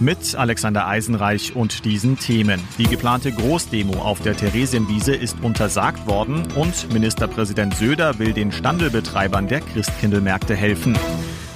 mit Alexander Eisenreich und diesen Themen. Die geplante Großdemo auf der Theresienwiese ist untersagt worden und Ministerpräsident Söder will den Standelbetreibern der Christkindlmärkte helfen.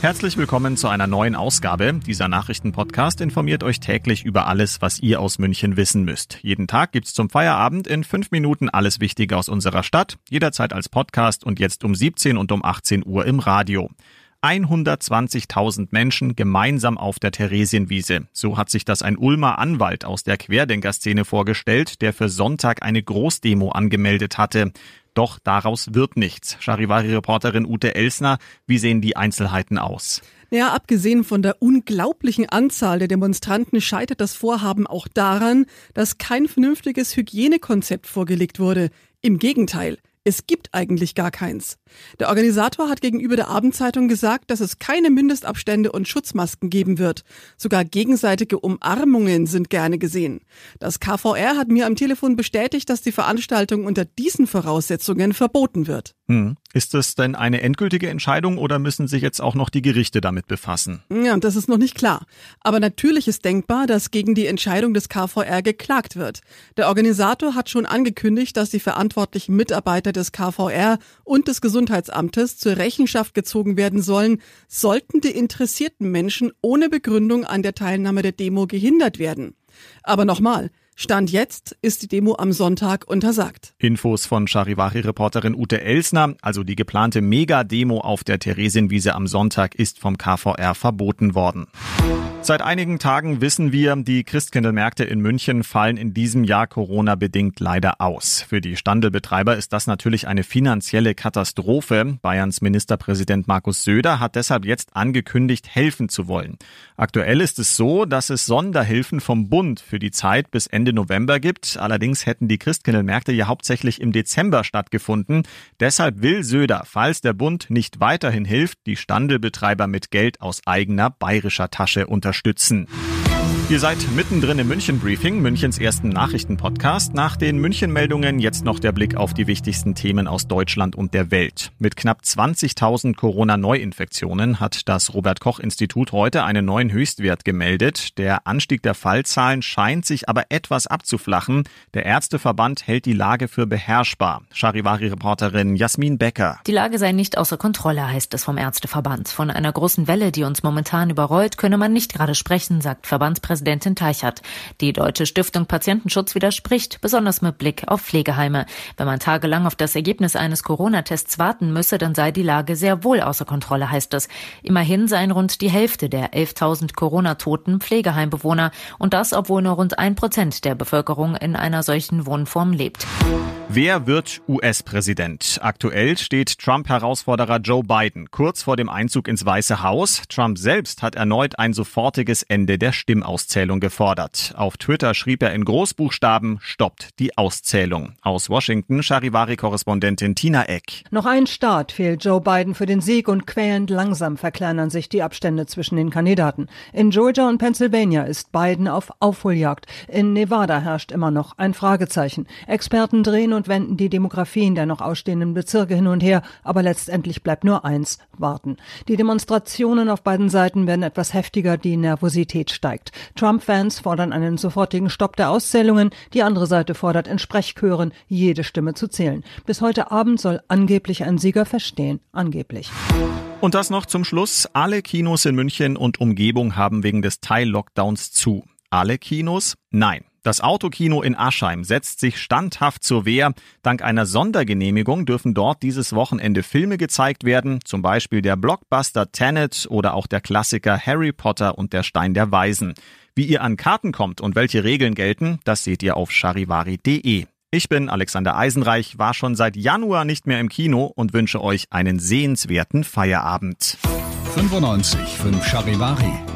Herzlich willkommen zu einer neuen Ausgabe. Dieser Nachrichtenpodcast informiert euch täglich über alles, was ihr aus München wissen müsst. Jeden Tag gibt's zum Feierabend in fünf Minuten alles Wichtige aus unserer Stadt, jederzeit als Podcast und jetzt um 17 und um 18 Uhr im Radio. 120.000 Menschen gemeinsam auf der Theresienwiese. So hat sich das ein Ulmer Anwalt aus der Querdenkerszene vorgestellt, der für Sonntag eine Großdemo angemeldet hatte. Doch daraus wird nichts. Charivari-Reporterin Ute Elsner, wie sehen die Einzelheiten aus? Ja, abgesehen von der unglaublichen Anzahl der Demonstranten scheitert das Vorhaben auch daran, dass kein vernünftiges Hygienekonzept vorgelegt wurde. Im Gegenteil, es gibt eigentlich gar keins. Der Organisator hat gegenüber der Abendzeitung gesagt, dass es keine Mindestabstände und Schutzmasken geben wird. Sogar gegenseitige Umarmungen sind gerne gesehen. Das KVR hat mir am Telefon bestätigt, dass die Veranstaltung unter diesen Voraussetzungen verboten wird. Hm. Ist das denn eine endgültige Entscheidung oder müssen sich jetzt auch noch die Gerichte damit befassen? Ja, das ist noch nicht klar. Aber natürlich ist denkbar, dass gegen die Entscheidung des KVR geklagt wird. Der Organisator hat schon angekündigt, dass die verantwortlichen Mitarbeiter des KVR und des Gesundheitsamtes zur Rechenschaft gezogen werden sollen, sollten die interessierten Menschen ohne Begründung an der Teilnahme der Demo gehindert werden. Aber nochmal, Stand jetzt ist die Demo am Sonntag untersagt. Infos von Charivari-Reporterin Ute Elsner, also die geplante Mega-Demo auf der Theresienwiese am Sonntag ist vom KVR verboten worden. Seit einigen Tagen wissen wir, die Christkindlmärkte in München fallen in diesem Jahr Corona-bedingt leider aus. Für die Standelbetreiber ist das natürlich eine finanzielle Katastrophe. Bayerns Ministerpräsident Markus Söder hat deshalb jetzt angekündigt, helfen zu wollen. Aktuell ist es so, dass es Sonderhilfen vom Bund für die Zeit bis Ende November gibt. Allerdings hätten die Christkindlmärkte ja hauptsächlich im Dezember stattgefunden. Deshalb will Söder, falls der Bund nicht weiterhin hilft, die Standelbetreiber mit Geld aus eigener bayerischer Tasche unterstützen unterstützen. Ihr seid mittendrin im München Briefing, Münchens ersten Nachrichtenpodcast. Nach den München Meldungen jetzt noch der Blick auf die wichtigsten Themen aus Deutschland und der Welt. Mit knapp 20.000 Corona Neuinfektionen hat das Robert Koch Institut heute einen neuen Höchstwert gemeldet. Der Anstieg der Fallzahlen scheint sich aber etwas abzuflachen. Der Ärzteverband hält die Lage für beherrschbar. Charivari Reporterin Jasmin Becker. Die Lage sei nicht außer Kontrolle, heißt es vom Ärzteverband. Von einer großen Welle, die uns momentan überrollt, könne man nicht gerade sprechen, sagt Verbandspräsident Präsidentin Teichert. Die Deutsche Stiftung Patientenschutz widerspricht, besonders mit Blick auf Pflegeheime. Wenn man tagelang auf das Ergebnis eines Corona-Tests warten müsse, dann sei die Lage sehr wohl außer Kontrolle, heißt es. Immerhin seien rund die Hälfte der 11.000 Corona-Toten Pflegeheimbewohner und das, obwohl nur rund ein Prozent der Bevölkerung in einer solchen Wohnform lebt. Wer wird US-Präsident? Aktuell steht Trump-Herausforderer Joe Biden kurz vor dem Einzug ins Weiße Haus. Trump selbst hat erneut ein sofortiges Ende der Stimmauszählung Auszählung gefordert. Auf Twitter schrieb er in Großbuchstaben, stoppt die Auszählung. Aus Washington Charivari-Korrespondentin Tina Eck. Noch ein Start fehlt Joe Biden für den Sieg und quälend langsam verkleinern sich die Abstände zwischen den Kandidaten. In Georgia und Pennsylvania ist Biden auf Aufholjagd. In Nevada herrscht immer noch ein Fragezeichen. Experten drehen und wenden die Demografien der noch ausstehenden Bezirke hin und her, aber letztendlich bleibt nur eins, warten. Die Demonstrationen auf beiden Seiten werden etwas heftiger, die Nervosität steigt. Trump-Fans fordern einen sofortigen Stopp der Auszählungen. Die andere Seite fordert in Sprechchören, jede Stimme zu zählen. Bis heute Abend soll angeblich ein Sieger verstehen. Angeblich. Und das noch zum Schluss. Alle Kinos in München und Umgebung haben wegen des Teil-Lockdowns zu. Alle Kinos? Nein. Das Autokino in Aschheim setzt sich standhaft zur Wehr. Dank einer Sondergenehmigung dürfen dort dieses Wochenende Filme gezeigt werden, zum Beispiel der Blockbuster Tenet oder auch der Klassiker Harry Potter und der Stein der Weisen. Wie ihr an Karten kommt und welche Regeln gelten, das seht ihr auf charivari.de. Ich bin Alexander Eisenreich, war schon seit Januar nicht mehr im Kino und wünsche euch einen sehenswerten Feierabend. 95 5 Charivari